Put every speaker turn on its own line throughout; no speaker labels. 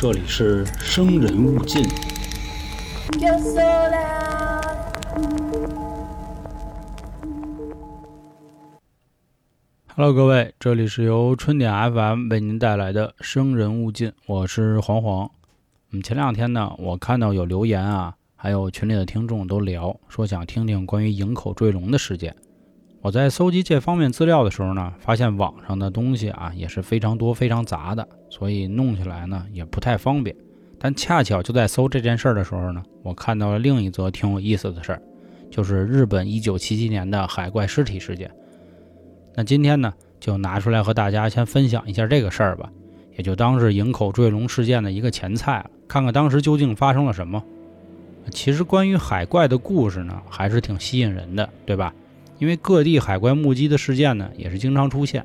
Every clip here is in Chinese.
这里是生人勿近。
Yo sola.
Hello，各位，这里是由春点 FM 为您带来的《生人勿近》，我是黄黄。嗯，前两天呢，我看到有留言啊，还有群里的听众都聊，说想听听关于营口坠龙的事件。我在搜集这方面资料的时候呢，发现网上的东西啊也是非常多、非常杂的，所以弄起来呢也不太方便。但恰巧就在搜这件事儿的时候呢，我看到了另一则挺有意思的事儿，就是日本1977年的海怪尸体事件。那今天呢，就拿出来和大家先分享一下这个事儿吧，也就当是营口坠龙事件的一个前菜了，看看当时究竟发生了什么。其实关于海怪的故事呢，还是挺吸引人的，对吧？因为各地海怪目击的事件呢，也是经常出现，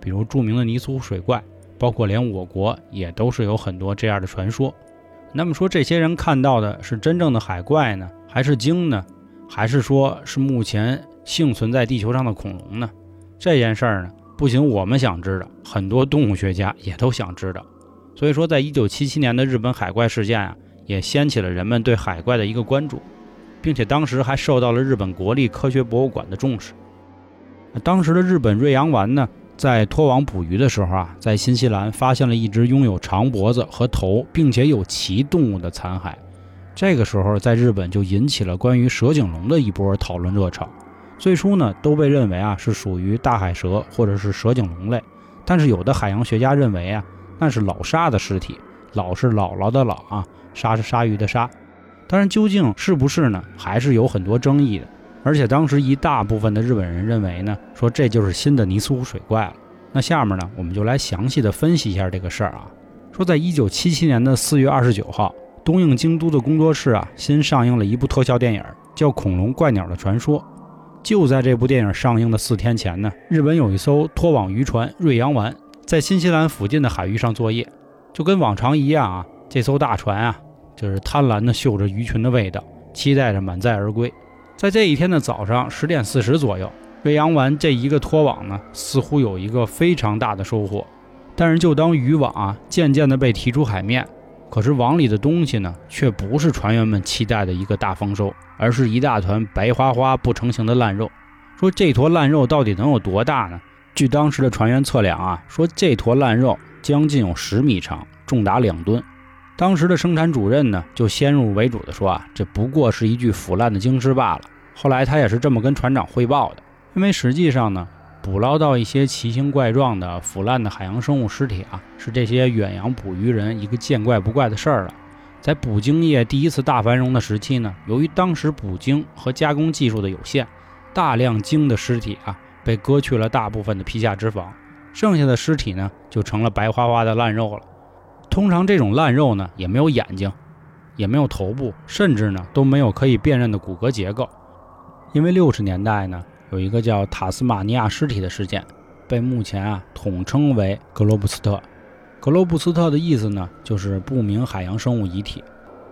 比如著名的尼斯湖水怪，包括连我国也都是有很多这样的传说。那么说，这些人看到的是真正的海怪呢，还是鲸呢，还是说是目前幸存在地球上的恐龙呢？这件事儿呢，不仅我们想知道，很多动物学家也都想知道。所以说，在一九七七年的日本海怪事件啊，也掀起了人们对海怪的一个关注，并且当时还受到了日本国立科学博物馆的重视。当时的日本瑞阳丸呢，在拖网捕鱼的时候啊，在新西兰发现了一只拥有长脖子和头，并且有鳍动物的残骸。这个时候，在日本就引起了关于蛇颈龙的一波讨论热潮。最初呢，都被认为啊是属于大海蛇或者是蛇颈龙类，但是有的海洋学家认为啊，那是老鲨的尸体，老是姥姥的老啊，鲨是鲨鱼的鲨。当然，究竟是不是呢，还是有很多争议的。而且当时一大部分的日本人认为呢，说这就是新的尼斯湖水怪了。那下面呢，我们就来详细的分析一下这个事儿啊。说在一九七七年的四月二十九号，东映京都的工作室啊，新上映了一部特效电影，叫《恐龙怪鸟的传说》。就在这部电影上映的四天前呢，日本有一艘拖网渔船“瑞阳丸”在新西兰附近的海域上作业，就跟往常一样啊，这艘大船啊，就是贪婪地嗅着鱼群的味道，期待着满载而归。在这一天的早上十点四十左右，瑞洋丸这一个拖网呢，似乎有一个非常大的收获。但是，就当渔网啊渐渐地被提出海面，可是网里的东西呢，却不是船员们期待的一个大丰收，而是一大团白花花不成形的烂肉。说这坨烂肉到底能有多大呢？据当时的船员测量啊，说这坨烂肉将近有十米长，重达两吨。当时的生产主任呢，就先入为主的说啊，这不过是一具腐烂的鲸尸罢了。后来他也是这么跟船长汇报的，因为实际上呢，捕捞到一些奇形怪状的腐烂的海洋生物尸体啊，是这些远洋捕鱼人一个见怪不怪的事儿了。在捕鲸业第一次大繁荣的时期呢，由于当时捕鲸和加工技术的有限，大量鲸的尸体啊被割去了大部分的皮下脂肪，剩下的尸体呢就成了白花花的烂肉了。通常这种烂肉呢也没有眼睛，也没有头部，甚至呢都没有可以辨认的骨骼结构。因为六十年代呢有一个叫塔斯马尼亚尸体的事件，被目前啊统称为格罗布斯特。格罗布斯特的意思呢就是不明海洋生物遗体。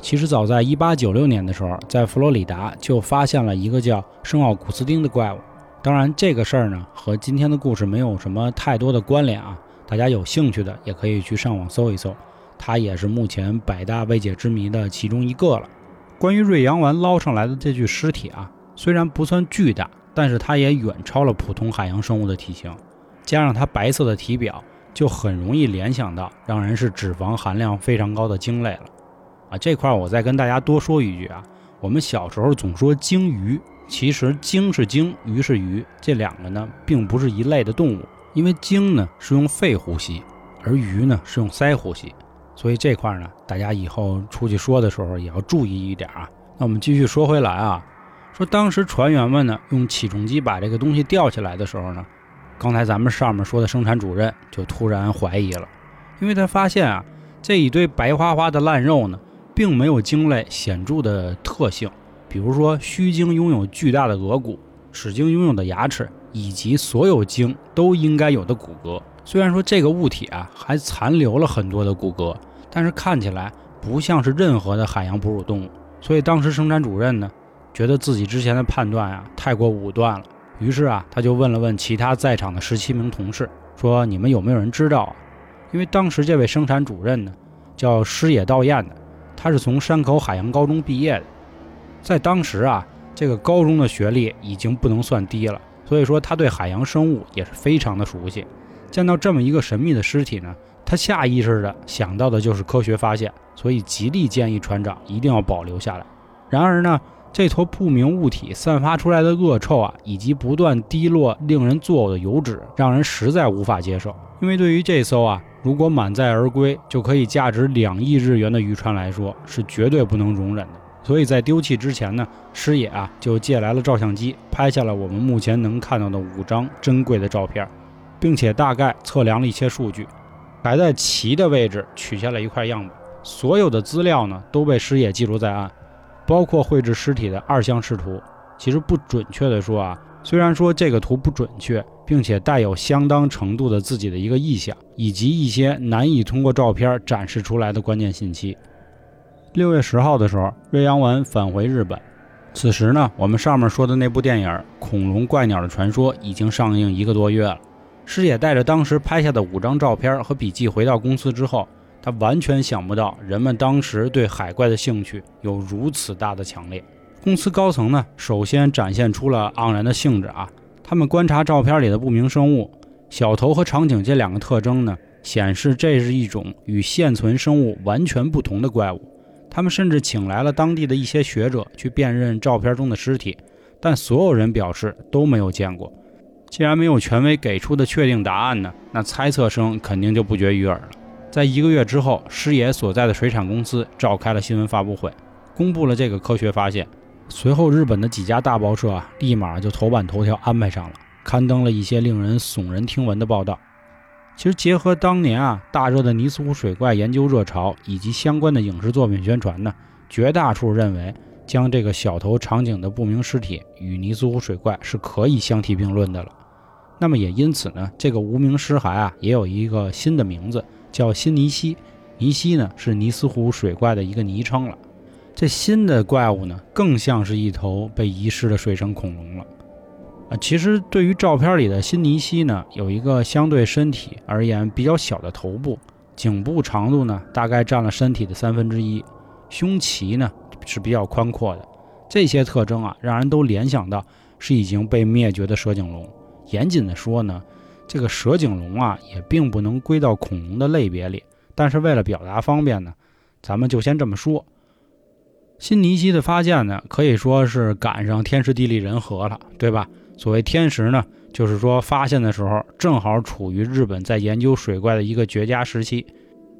其实早在1896年的时候，在佛罗里达就发现了一个叫圣奥古斯丁的怪物。当然，这个事儿呢和今天的故事没有什么太多的关联啊。大家有兴趣的也可以去上网搜一搜，它也是目前百大未解之谜的其中一个了。关于瑞阳丸捞上来的这具尸体啊，虽然不算巨大，但是它也远超了普通海洋生物的体型，加上它白色的体表，就很容易联想到让人是脂肪含量非常高的鲸类了。啊，这块我再跟大家多说一句啊，我们小时候总说鲸鱼，其实鲸是鲸，鱼是鱼，这两个呢并不是一类的动物。因为鲸呢是用肺呼吸，而鱼呢是用鳃呼吸，所以这块呢，大家以后出去说的时候也要注意一点啊。那我们继续说回来啊，说当时船员们呢用起重机把这个东西吊起来的时候呢，刚才咱们上面说的生产主任就突然怀疑了，因为他发现啊这一堆白花花的烂肉呢，并没有鲸类显著的特性，比如说须鲸拥有巨大的额骨，齿鲸拥有的牙齿。以及所有鲸都应该有的骨骼。虽然说这个物体啊还残留了很多的骨骼，但是看起来不像是任何的海洋哺乳动物。所以当时生产主任呢，觉得自己之前的判断啊太过武断了。于是啊，他就问了问其他在场的十七名同事，说：“你们有没有人知道啊？”因为当时这位生产主任呢，叫师野道彦的，他是从山口海洋高中毕业的，在当时啊，这个高中的学历已经不能算低了，所以说他对海洋生物也是非常的熟悉。见到这么一个神秘的尸体呢，他下意识的想到的就是科学发现，所以极力建议船长一定要保留下来。然而呢，这坨不明物体散发出来的恶臭啊，以及不断滴落令人作呕的油脂，让人实在无法接受。因为对于这艘啊，如果满载而归就可以价值两亿日元的渔船来说，是绝对不能容忍的。所以在丢弃之前呢，师野啊就借来了照相机，拍下了我们目前能看到的五张珍贵的照片，并且大概测量了一些数据，还在鳍的位置取下了一块样本。所有的资料呢都被师野记录在案，包括绘制尸体的二项视图。其实不准确的说啊，虽然说这个图不准确。并且带有相当程度的自己的一个意向，以及一些难以通过照片展示出来的关键信息。六月十号的时候，瑞阳文返回日本。此时呢，我们上面说的那部电影《恐龙怪鸟的传说》已经上映一个多月了。师姐带着当时拍下的五张照片和笔记回到公司之后，他完全想不到人们当时对海怪的兴趣有如此大的强烈。公司高层呢，首先展现出了盎然的兴致啊。他们观察照片里的不明生物小头和长颈这两个特征呢，显示这是一种与现存生物完全不同的怪物。他们甚至请来了当地的一些学者去辨认照片中的尸体，但所有人表示都没有见过。既然没有权威给出的确定答案呢，那猜测声肯定就不绝于耳了。在一个月之后，师爷所在的水产公司召开了新闻发布会，公布了这个科学发现。随后，日本的几家大报社啊，立马就头版头条安排上了，刊登了一些令人耸人听闻的报道。其实，结合当年啊大热的尼斯湖水怪研究热潮以及相关的影视作品宣传呢，绝大数认为将这个小头场景的不明尸体与尼斯湖水怪是可以相提并论的了。那么也因此呢，这个无名尸骸啊也有一个新的名字，叫新尼西。尼西呢是尼斯湖水怪的一个昵称了。这新的怪物呢，更像是一头被遗失的水生恐龙了。啊，其实对于照片里的新尼西呢，有一个相对身体而言比较小的头部，颈部长度呢大概占了身体的三分之一，胸鳍呢是比较宽阔的。这些特征啊，让人都联想到是已经被灭绝的蛇颈龙。严谨的说呢，这个蛇颈龙啊，也并不能归到恐龙的类别里。但是为了表达方便呢，咱们就先这么说。新尼西的发现呢，可以说是赶上天时地利人和了，对吧？所谓天时呢，就是说发现的时候正好处于日本在研究水怪的一个绝佳时期。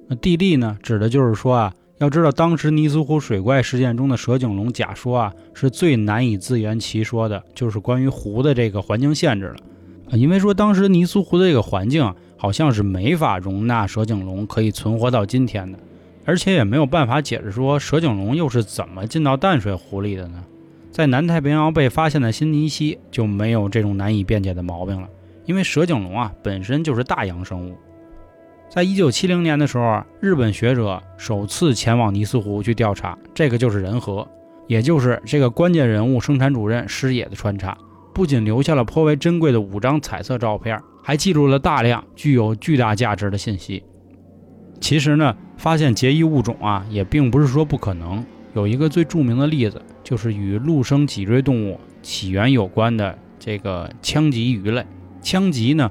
那地利呢，指的就是说啊，要知道当时尼斯湖水怪事件中的蛇颈龙假说啊，是最难以自圆其说的，就是关于湖的这个环境限制了啊，因为说当时尼斯湖的这个环境好像是没法容纳蛇颈龙可以存活到今天的。而且也没有办法解释说蛇颈龙又是怎么进到淡水湖里的呢？在南太平洋被发现的新尼西就没有这种难以辩解的毛病了，因为蛇颈龙啊本身就是大洋生物。在一九七零年的时候，日本学者首次前往尼斯湖去调查，这个就是人和，也就是这个关键人物生产主任师野的穿插，不仅留下了颇为珍贵的五张彩色照片，还记录了大量具有巨大价值的信息。其实呢。发现结义物种啊，也并不是说不可能。有一个最著名的例子，就是与陆生脊椎动物起源有关的这个腔棘鱼类。腔棘呢，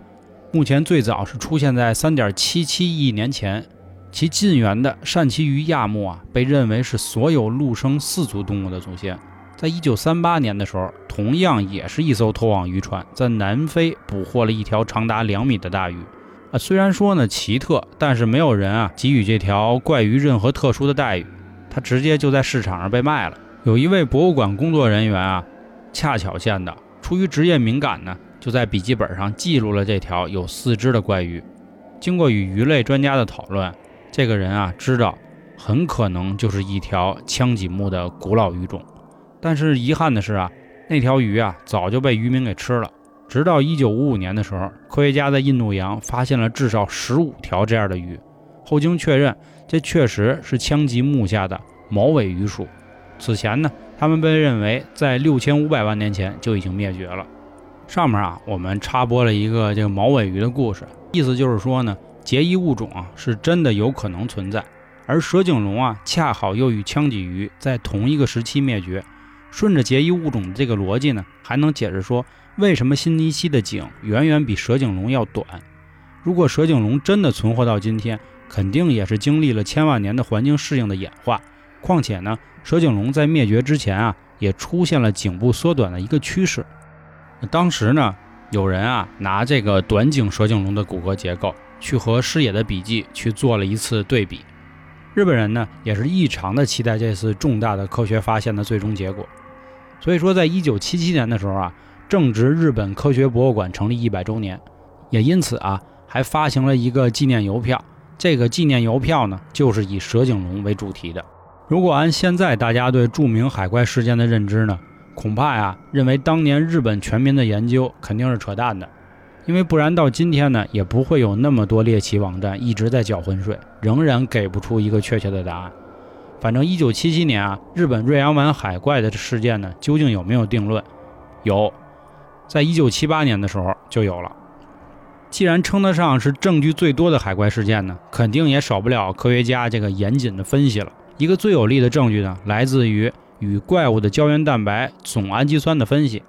目前最早是出现在3.77亿年前，其近缘的扇鳍鱼亚目啊，被认为是所有陆生四足动物的祖先。在1938年的时候，同样也是一艘拖网渔船在南非捕获了一条长达两米的大鱼。啊，虽然说呢奇特，但是没有人啊给予这条怪鱼任何特殊的待遇，它直接就在市场上被卖了。有一位博物馆工作人员啊，恰巧见到，出于职业敏感呢，就在笔记本上记录了这条有四肢的怪鱼。经过与鱼类专家的讨论，这个人啊知道，很可能就是一条腔脊目的古老鱼种。但是遗憾的是啊，那条鱼啊早就被渔民给吃了。直到一九五五年的时候，科学家在印度洋发现了至少十五条这样的鱼，后经确认，这确实是枪棘目下的毛尾鱼属。此前呢，它们被认为在六千五百万年前就已经灭绝了。上面啊，我们插播了一个这个毛尾鱼的故事，意思就是说呢，结衣物种啊是真的有可能存在，而蛇颈龙啊，恰好又与枪脊鱼在同一个时期灭绝。顺着结衣物种的这个逻辑呢，还能解释说为什么新尼西的颈远远比蛇颈龙要短。如果蛇颈龙真的存活到今天，肯定也是经历了千万年的环境适应的演化。况且呢，蛇颈龙在灭绝之前啊，也出现了颈部缩短的一个趋势。当时呢，有人啊拿这个短颈蛇颈龙的骨骼结构去和师野的笔记去做了一次对比。日本人呢也是异常的期待这次重大的科学发现的最终结果，所以说在一九七七年的时候啊，正值日本科学博物馆成立一百周年，也因此啊还发行了一个纪念邮票。这个纪念邮票呢就是以蛇颈龙为主题的。如果按现在大家对著名海怪事件的认知呢，恐怕呀认为当年日本全民的研究肯定是扯淡的。因为不然，到今天呢，也不会有那么多猎奇网站一直在搅浑水，仍然给不出一个确切的答案。反正一九七七年啊，日本瑞阳湾海怪的事件呢，究竟有没有定论？有，在一九七八年的时候就有了。既然称得上是证据最多的海怪事件呢，肯定也少不了科学家这个严谨的分析了。一个最有力的证据呢，来自于与怪物的胶原蛋白总氨基酸的分析。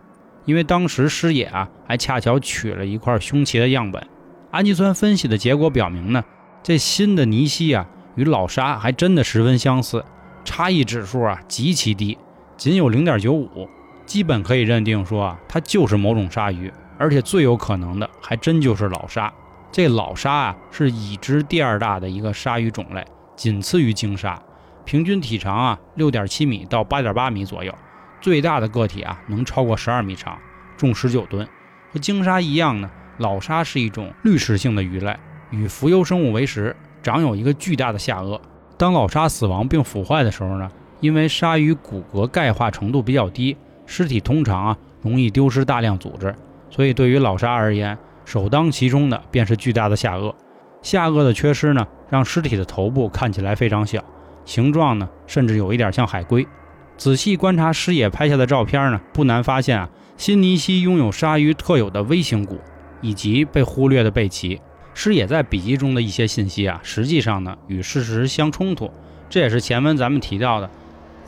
因为当时师野啊还恰巧取了一块胸鳍的样本，氨基酸分析的结果表明呢，这新的尼西啊与老沙还真的十分相似，差异指数啊极其低，仅有零点九五，基本可以认定说啊它就是某种鲨鱼，而且最有可能的还真就是老鲨。这老沙啊是已知第二大的一个鲨鱼种类，仅次于鲸鲨，平均体长啊六点七米到八点八米左右。最大的个体啊，能超过十二米长，重十九吨。和鲸鲨一样呢，老鲨是一种滤食性的鱼类，与浮游生物为食，长有一个巨大的下颚。当老鲨死亡并腐坏的时候呢，因为鲨鱼骨骼钙化程度比较低，尸体通常啊容易丢失大量组织，所以对于老鲨而言，首当其冲的便是巨大的下颚。下颚的缺失呢，让尸体的头部看起来非常小，形状呢甚至有一点像海龟。仔细观察师野拍下的照片呢，不难发现啊，新尼西拥有鲨鱼特有的微型骨，以及被忽略的背鳍。师野在笔记中的一些信息啊，实际上呢与事实相冲突。这也是前文咱们提到的，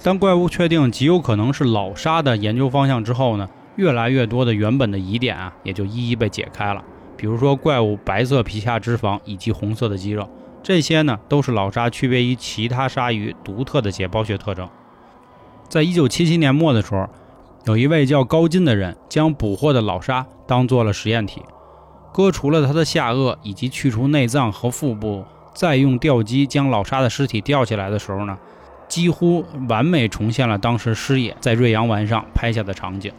当怪物确定极有可能是老鲨的研究方向之后呢，越来越多的原本的疑点啊，也就一一被解开了。比如说怪物白色皮下脂肪以及红色的肌肉，这些呢都是老鲨区别于其他鲨鱼独特的解剖学特征。在一九七七年末的时候，有一位叫高金的人将捕获的老鲨当做了实验体，割除了它的下颚以及去除内脏和腹部，再用吊机将老鲨的尸体吊起来的时候呢，几乎完美重现了当时师野在瑞阳湾上拍下的场景。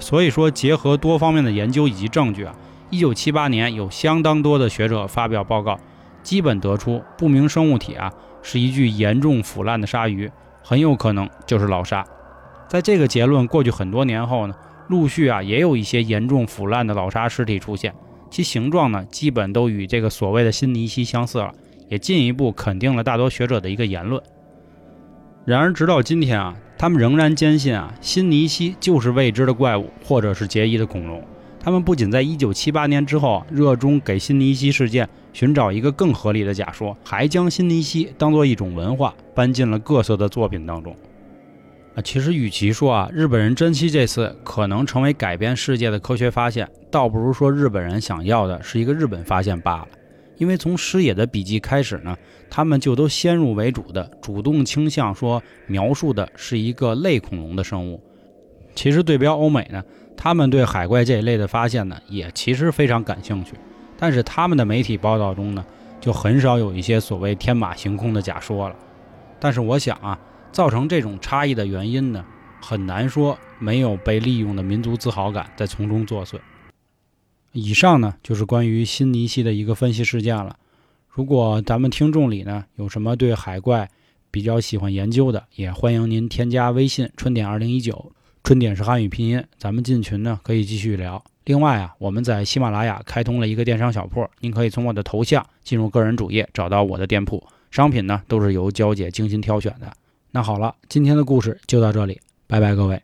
所以说，结合多方面的研究以及证据啊，一九七八年有相当多的学者发表报告，基本得出不明生物体啊是一具严重腐烂的鲨鱼。很有可能就是老鲨。在这个结论过去很多年后呢，陆续啊也有一些严重腐烂的老鲨尸体出现，其形状呢基本都与这个所谓的新尼西相似了，也进一步肯定了大多学者的一个言论。然而直到今天啊，他们仍然坚信啊新尼西就是未知的怪物，或者是结衣的恐龙。他们不仅在1978年之后热衷给新尼西事件寻找一个更合理的假说，还将新尼西当做一种文化搬进了各色的作品当中。啊，其实与其说啊日本人珍惜这次可能成为改变世界的科学发现，倒不如说日本人想要的是一个日本发现罢了。因为从师野的笔记开始呢，他们就都先入为主的主动倾向说描述的是一个类恐龙的生物。其实对标欧美呢。他们对海怪这一类的发现呢，也其实非常感兴趣，但是他们的媒体报道中呢，就很少有一些所谓天马行空的假说了。但是我想啊，造成这种差异的原因呢，很难说没有被利用的民族自豪感在从中作祟。以上呢，就是关于新尼西的一个分析事件了。如果咱们听众里呢，有什么对海怪比较喜欢研究的，也欢迎您添加微信春点二零一九。春点是汉语拼音，咱们进群呢可以继续聊。另外啊，我们在喜马拉雅开通了一个电商小铺，您可以从我的头像进入个人主页，找到我的店铺，商品呢都是由娇姐精心挑选的。那好了，今天的故事就到这里，拜拜各位。